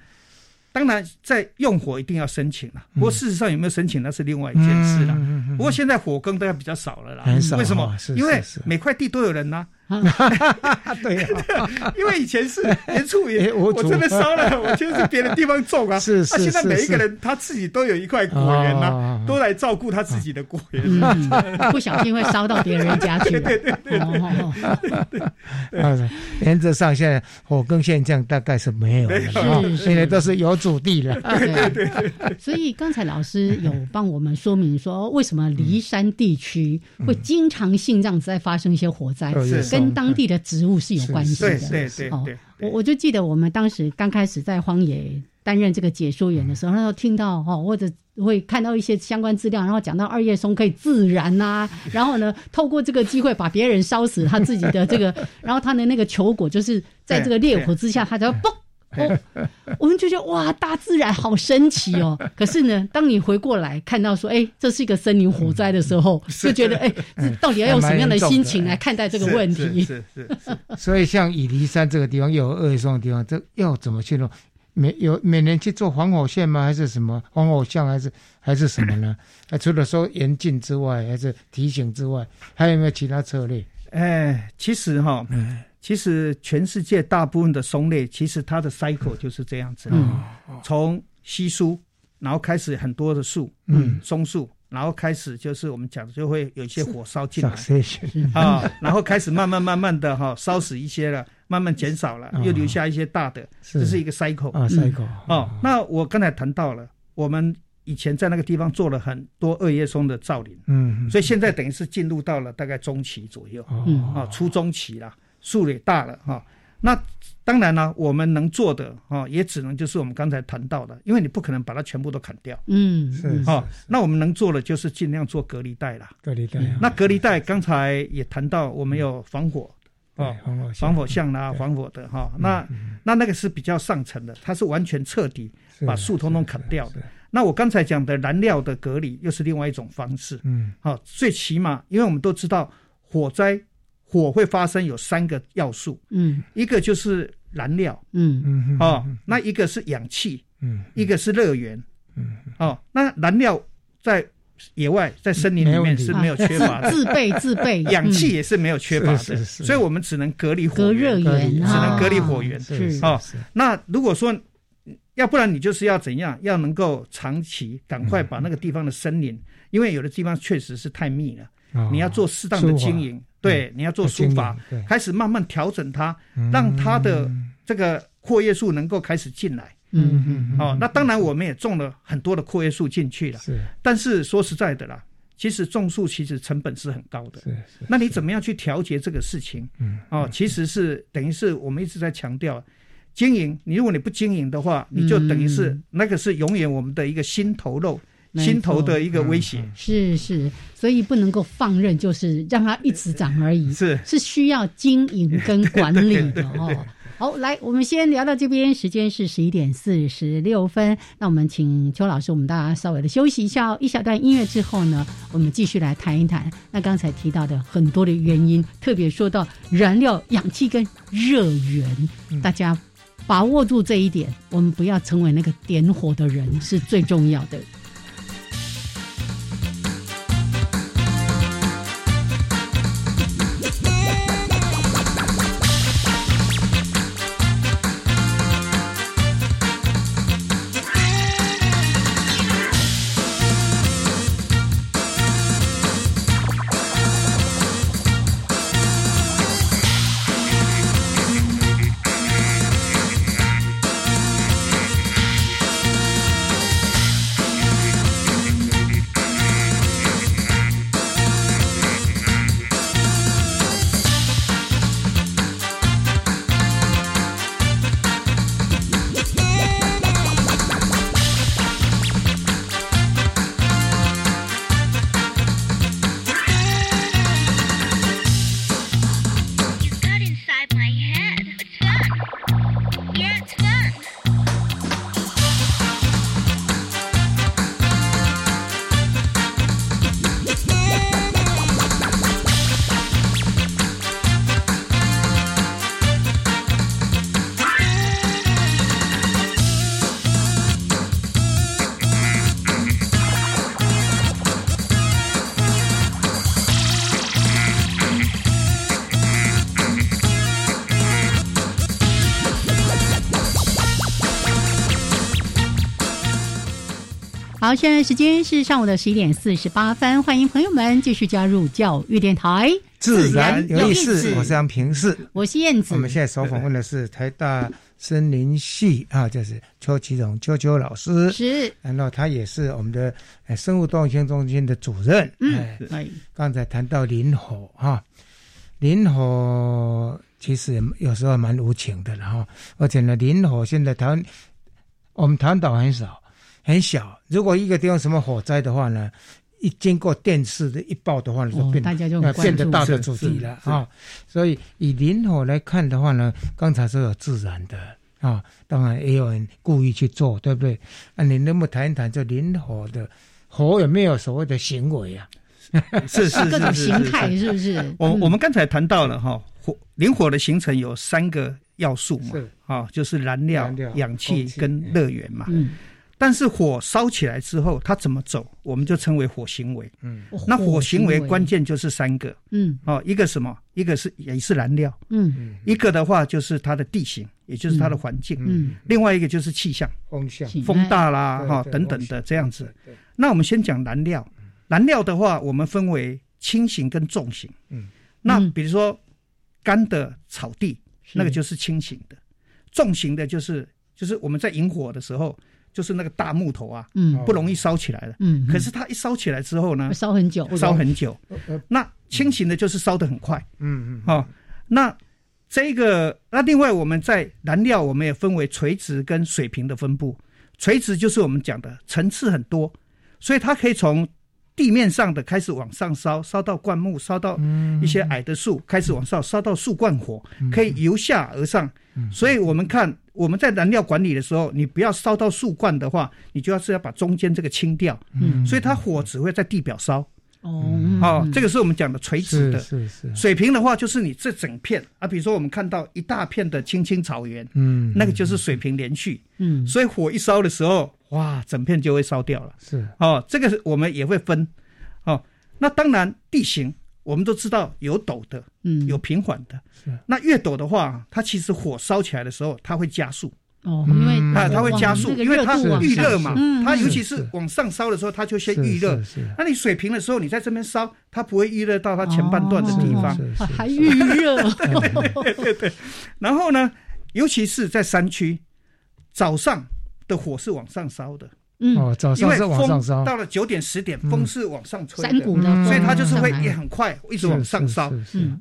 当然，在用火一定要申请了。不过事实上有没有申请，那是另外一件事了。不过现在火耕大概比较少了啦。很少。为什么？因为每块地都有人呐。对，因为以前是原住民，我真的烧了，我就是别的地方种啊。是是是。现在每一个人他自己都有一块果园呐，都来照顾他自己的果园。不小心会烧到别人家去。对对对对。原则上，现在火耕现象大概是没有了，现在都是有土地了。对对对。所以刚才老师有帮我们说明说，为什么离山地区会经常性这样子在发生一些火灾，跟当地的植物是有关系的。对对对。我我就记得我们当时刚开始在荒野担任这个解说员的时候，那时候听到哈，或者会看到一些相关资料，然后讲到二叶松可以自燃呐，然后呢，透过这个机会把别人烧死他自己的这个，然后他的那个球果就是在这个烈火之下，他才嘣。哦，我们就觉得哇，大自然好神奇哦。可是呢，当你回过来看到说，哎，这是一个森林火灾的时候，就觉得，哎，到底要用什么样的心情来看待这个问题？是是是。所以，像以离山这个地方又有二松的地方，这要怎么去弄？每有每年去做防火线吗？还是什么防火巷？还是还是什么呢？啊，除了说严禁之外，还是提醒之外，还有没有其他策略？哎，其实哈。其实全世界大部分的松类，其实它的 cycle 就是这样子。嗯，从稀疏，然后开始很多的树，嗯，松树，然后开始就是我们讲的就会有一些火烧进来。啊，啊，然后开始慢慢慢慢的哈烧死一些了，慢慢减少了，又留下一些大的，这是一个 cycle 啊，cycle。哦。那我刚才谈到了，我们以前在那个地方做了很多二叶松的造林，嗯，所以现在等于是进入到了大概中期左右，嗯啊，初中期了，树也大了哈。那当然呢，我们能做的啊，也只能就是我们刚才谈到的，因为你不可能把它全部都砍掉，嗯，是哦，那我们能做的就是尽量做隔离带啦。隔离带，那隔离带刚才也谈到，我们有防火。哦，防火防火巷啦，防火的哈，那那那个是比较上层的，它是完全彻底把树通通砍掉的。那我刚才讲的燃料的隔离又是另外一种方式，嗯，好，最起码因为我们都知道火灾火会发生有三个要素，嗯，一个就是燃料，嗯。嗯哦，那一个是氧气，嗯，一个是热源，嗯，哦，那燃料在。野外在森林里面是没有缺乏的，自备 自备，氧气也是没有缺乏的，所以我们只能隔离隔热源，只能隔离火源。是哦，那如果说要不然你就是要怎样，要能够长期赶快把那个地方的森林，因为有的地方确实是太密了，你要做适当的经营，对，你要做书法，开始慢慢调整它，让它的这个阔叶树能够开始进来。嗯嗯哦，那当然我们也种了很多的阔叶树进去了，是。但是说实在的啦，其实种树其实成本是很高的，是是。那你怎么样去调节这个事情？嗯，哦，其实是等于是我们一直在强调经营。你如果你不经营的话，你就等于是那个是永远我们的一个心头肉、心头的一个威胁。是是，所以不能够放任，就是让它一直涨而已。是是需要经营跟管理的 哦。好，来，我们先聊到这边，时间是十一点四十六分。那我们请邱老师，我们大家稍微的休息一下，一小段音乐之后呢，我们继续来谈一谈那刚才提到的很多的原因，特别说到燃料、氧气跟热源，大家把握住这一点，我们不要成为那个点火的人，是最重要的。好，现在时间是上午的十一点四十八分，欢迎朋友们继续加入教育电台，自然有意思。我是杨平世，我是燕子。我们现在所访问的是台大森林系啊，就是邱启荣邱邱老师，是，然后他也是我们的生物多样性中心的主任。嗯，刚才谈到林火哈，林火其实有时候蛮无情的，然后而且呢，林火现在台湾我们台湾岛很少。很小，如果一个地方什么火灾的话呢，一经过电视的一报的话呢，就变大家就变得大的主题了啊。所以以林火来看的话呢，刚才说有自然的啊，当然也有人故意去做，对不对？啊，你能不能谈一谈这林火的火有没有所谓的行为啊？是是 各种形态是不是？我我们刚才谈到了哈，火灵火的形成有三个要素嘛，啊，就是燃料、氧气跟热源嘛。嗯。但是火烧起来之后，它怎么走，我们就称为火行为。嗯，那火行为关键就是三个。嗯，哦，一个什么？一个是也是燃料。嗯，一个的话就是它的地形，也就是它的环境。嗯，另外一个就是气象，风向、风大啦，哈等等的这样子。那我们先讲燃料。燃料的话，我们分为轻型跟重型。嗯，那比如说干的草地，那个就是轻型的；重型的就是就是我们在引火的时候。就是那个大木头啊，嗯，不容易烧起来的，嗯。可是它一烧起来之后呢，烧很久，烧很久。那轻型的就是烧得很快，嗯嗯。哦，那这个那另外我们在燃料我们也分为垂直跟水平的分布，垂直就是我们讲的层次很多，所以它可以从。地面上的开始往上烧，烧到灌木，烧到一些矮的树，开始往上烧到树冠火，可以由下而上。所以，我们看我们在燃料管理的时候，你不要烧到树冠的话，你就要是要把中间这个清掉。所以，它火只会在地表烧。哦，好，这个是我们讲的垂直的。是是。水平的话，就是你这整片啊，比如说我们看到一大片的青青草原，嗯，那个就是水平连续。嗯，所以火一烧的时候。哇，整片就会烧掉了。是哦，这个是我们也会分。哦，那当然地形我们都知道有陡的，嗯，有平缓的。是。那越陡的话，它其实火烧起来的时候，它会加速。哦，因为啊，它会加速，因为它预热嘛。它尤其是往上烧的时候，它就先预热。是。那你水平的时候，你在这边烧，它不会预热到它前半段的地方。还预热。对对对。然后呢，尤其是在山区，早上。的火是往上烧的，嗯，哦，早上是往上烧，到了九点十点，风是往上吹的，所以它就是会也很快，一直往上烧。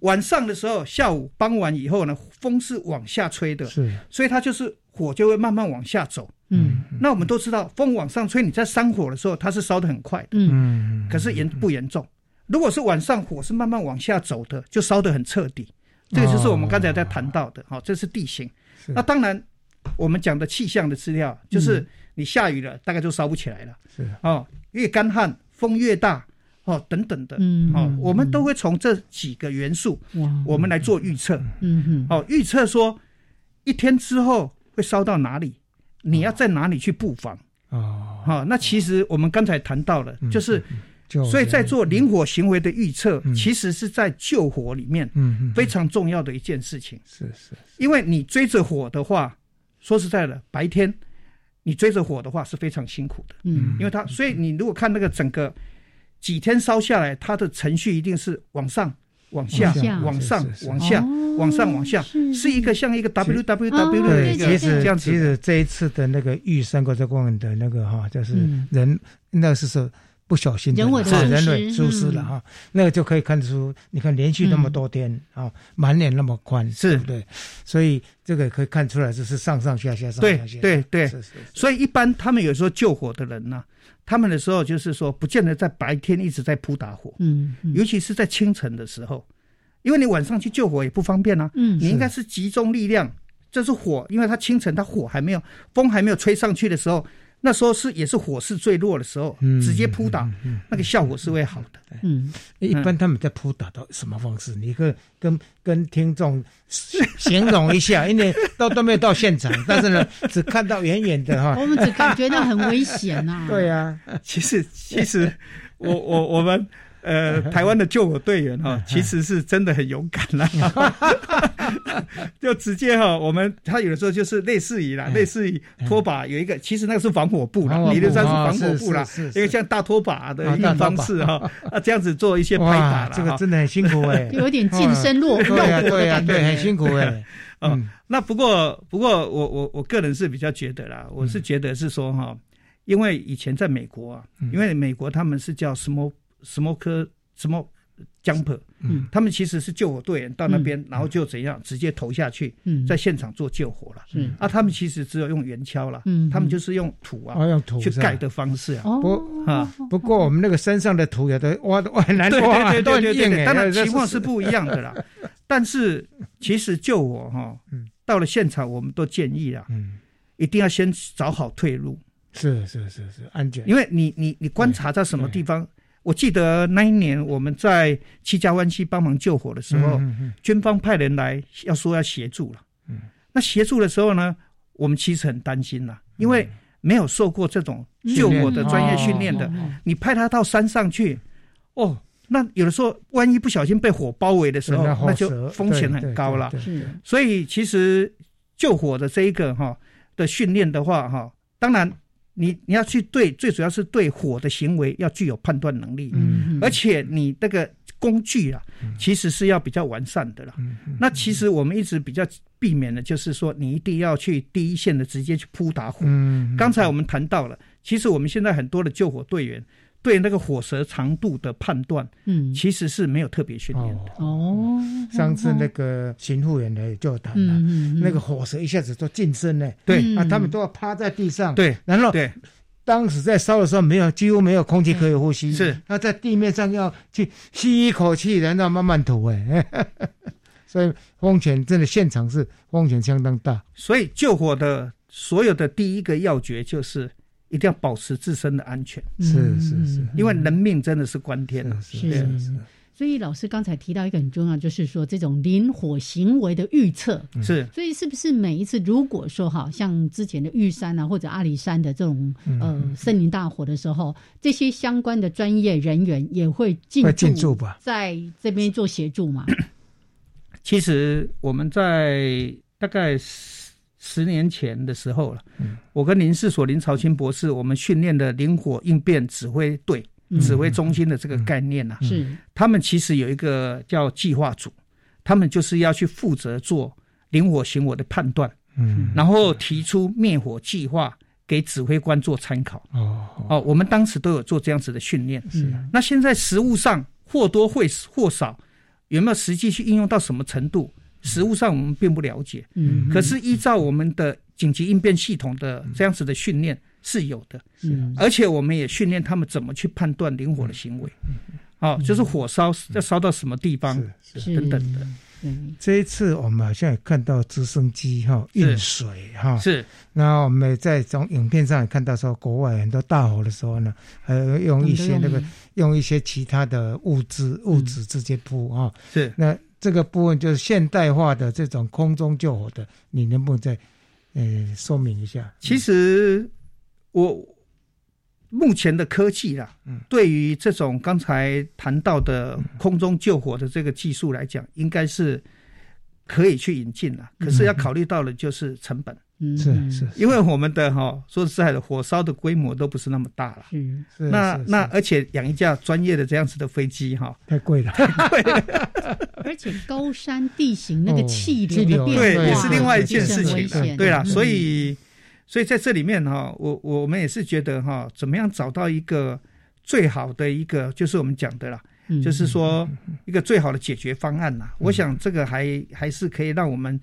晚上的时候，下午傍晚以后呢，风是往下吹的，是，所以它就是火就会慢慢往下走。嗯，那我们都知道，风往上吹，你在山火的时候，它是烧的很快的，嗯，可是严不严重？如果是晚上火是慢慢往下走的，就烧得很彻底。这个就是我们刚才在谈到的，好，这是地形。那当然。我们讲的气象的资料，就是你下雨了，大概就烧不起来了。是哦，越干旱，风越大，哦，等等的。嗯，哦，我们都会从这几个元素，我们来做预测。嗯哼，哦，预测说一天之后会烧到哪里，你要在哪里去布防。哦，好，那其实我们刚才谈到了，就是，所以在做灵火行为的预测，其实是在救火里面，嗯，非常重要的一件事情。是是，因为你追着火的话。说实在的，白天你追着火的话是非常辛苦的，嗯，因为它，所以你如果看那个整个几天烧下来，它的程序一定是往上、往下、往上、往下、往上、往下，是。一个像一个 W W W 的一个这样子。其实这一次的那个玉山国家公园的那个哈，就是人那是说。不小心人为是人为疏失了哈，那个就可以看出，你看连续那么多天啊，满脸那么宽，是。对，所以这个可以看出来，就是上上下下上下下。对对对，所以一般他们有时候救火的人呢，他们的时候就是说，不见得在白天一直在扑打火，嗯，尤其是在清晨的时候，因为你晚上去救火也不方便啊，嗯，你应该是集中力量，这是火，因为它清晨它火还没有风还没有吹上去的时候。那时候是也是火势最弱的时候，直接扑打，那个效果是会好的。嗯，一般他们在扑打到什么方式？你可跟跟听众形容一下，因为都都没有到现场，但是呢，只看到远远的哈。我们只感觉到很危险呐。对啊，其实其实我我我们。呃，台湾的救火队员哈，其实是真的很勇敢啦，就直接哈，我们他有的时候就是类似于啦，类似于拖把有一个，其实那个是防火布啦，理论上是防火布啦，一个像大拖把的一个方式哈，啊这样子做一些拍打这个真的很辛苦哎，有点近身落对呀对呀对，很辛苦哎，嗯，那不过不过我我我个人是比较觉得啦，我是觉得是说哈，因为以前在美国啊，因为美国他们是叫什么？什么科什么 jumper，嗯，他们其实是救火队员到那边，然后就怎样直接投下去，嗯，在现场做救火了，嗯，啊，他们其实只有用圆锹了，嗯，他们就是用土啊，用土去盖的方式啊，不啊，不过我们那个山上的土有的挖的挖难挖，对对对对对，当然情况是不一样的啦，但是其实救火哈，到了现场我们都建议啊，嗯，一定要先找好退路，是是是是安全，因为你你你观察在什么地方。我记得那一年我们在七家湾区帮忙救火的时候，军方派人来要说要协助了。那协助的时候呢，我们其实很担心啦，因为没有受过这种救火的专业训练的，你派他到山上去，哦，那有的时候万一不小心被火包围的时候，那就风险很高了。所以其实救火的这一个哈的训练的话哈，当然。你你要去对，最主要是对火的行为要具有判断能力，嗯，而且你那个工具啊，其实是要比较完善的啦。那其实我们一直比较避免的，就是说你一定要去第一线的直接去扑打火。嗯，刚才我们谈到了，其实我们现在很多的救火队员对那个火舌长度的判断，嗯，其实是没有特别训练的。哦，上次那个巡护员呢就谈了，那个火舌一下子都近身呢，对。啊，他们都要趴在地上，对，然后对，当时在烧的时候没有几乎没有空气可以呼吸，是，他在地面上要去吸一口气，然后慢慢吐，哎。所以风险真的现场是风险相当大，所以救火的所有的第一个要诀就是一定要保持自身的安全。是是是，因为人命真的是关天的。是是是。所以老师刚才提到一个很重要，就是说这种灵火行为的预测是。所以是不是每一次如果说哈，像之前的玉山啊或者阿里山的这种呃森林大火的时候，这些相关的专业人员也会进进驻吧，在这边做协助嘛？其实我们在大概十十年前的时候了，我跟林世所林朝清博士，我们训练的灵活应变指挥队、指挥中心的这个概念呢，是他们其实有一个叫计划组，他们就是要去负责做灵活行火的判断，嗯，然后提出灭火计划给指挥官做参考。哦哦，我们当时都有做这样子的训练。是，那现在实物上或多或或少。有没有实际去应用到什么程度？实物上我们并不了解。嗯，可是依照我们的紧急应变系统的这样子的训练是有的。嗯，而且我们也训练他们怎么去判断灵火的行为。哦，就是火烧要烧到什么地方等等的。嗯，这一次我们好像也看到直升机哈运水哈。是。那我们在从影片上也看到说，国外很多大火的时候呢，呃，用一些那个。用一些其他的物质物质直接铺啊，是那这个部分就是现代化的这种空中救火的，你能不能再呃说明一下？其实我目前的科技啦，嗯对于这种刚才谈到的空中救火的这个技术来讲，应该是可以去引进了，可是要考虑到的就是成本。是是，因为我们的哈说实在的，火烧的规模都不是那么大了。嗯是。那那而且养一架专业的这样子的飞机哈，太贵了，太贵了。而且高山地形那个气流的 变化，对，也是另外一件事情。对啦，所以所以在这里面哈，我我们也是觉得哈，怎么样找到一个最好的一个，就是我们讲的啦，就是说一个最好的解决方案呐。我想这个还还是可以让我们。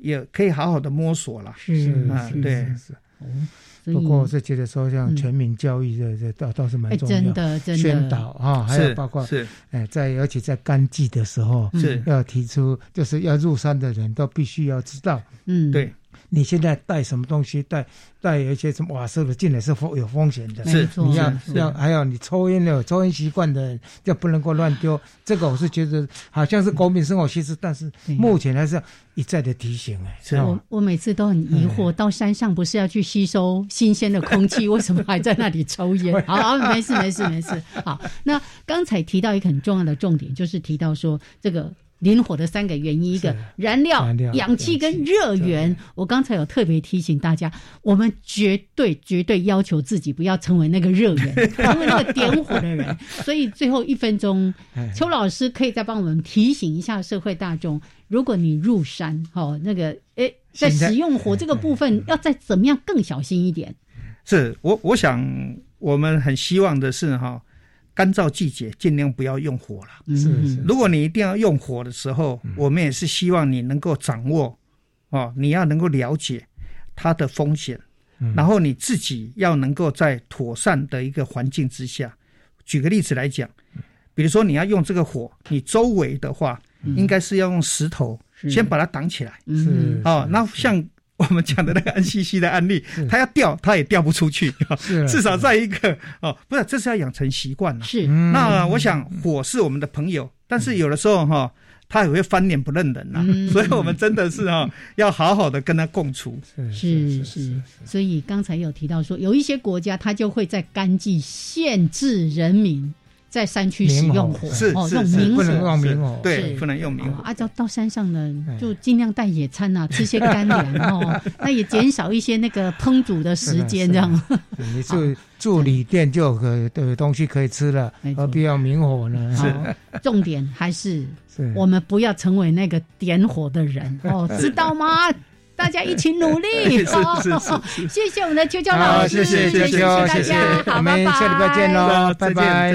也可以好好的摸索了，是啊，对。是。不过我是觉得说，像全民教育这这倒倒是蛮重要，真的真的。宣导啊，还有包括是。哎，在而且在干季的时候是。要提出，就是要入山的人都必须要知道，嗯，对。你现在带什么东西？带带一些什么瓦斯的进来是风有风险的。是，你要要还有你抽烟的抽烟习惯的，就不能够乱丢。这个我是觉得好像是国民生活其实，但是目前还是要一再的提醒。哎，我我每次都很疑惑，到山上不是要去吸收新鲜的空气，为什么还在那里抽烟？好，没事没事没事。好，那刚才提到一个很重要的重点，就是提到说这个。林火的三个原因，一个燃料、氧气跟热源。我刚才有特别提醒大家，我们绝对绝对要求自己不要成为那个热源，成为那个点火的人。所以最后一分钟，邱老师可以再帮我们提醒一下社会大众：如果你入山，哈，那个诶，在使用火这个部分，要再怎么样更小心一点。是我我想，我们很希望的是哈。干燥季节尽量不要用火了。是是，如果你一定要用火的时候，我们也是希望你能够掌握，哦，你要能够了解它的风险，然后你自己要能够在妥善的一个环境之下。举个例子来讲，比如说你要用这个火，你周围的话应该是要用石头先把它挡起来。是哦，那像。我们讲的那个 NCC 的案例，他要掉，他也掉不出去。至少在一个哦，不是，这是要养成习惯了。是。那我想，火是我们的朋友，但是有的时候哈，他也会翻脸不认人呐。所以我们真的是哈，要好好的跟他共处。是是。所以刚才有提到说，有一些国家，他就会在干季限制人民在山区使用火，是哦，用明不能用明火，对，不能用明火。啊，到到山上呢，就尽量带野餐啊，吃些干粮哦，那也减少一些那个烹煮的时间，这样。你住住旅店就有的东西可以吃了，何必要明火呢？是，重点还是我们不要成为那个点火的人哦，知道吗？大家一起努力，谢谢我们的秋秋老师，谢谢谢谢大家，好，我们下礼拜见喽，拜拜。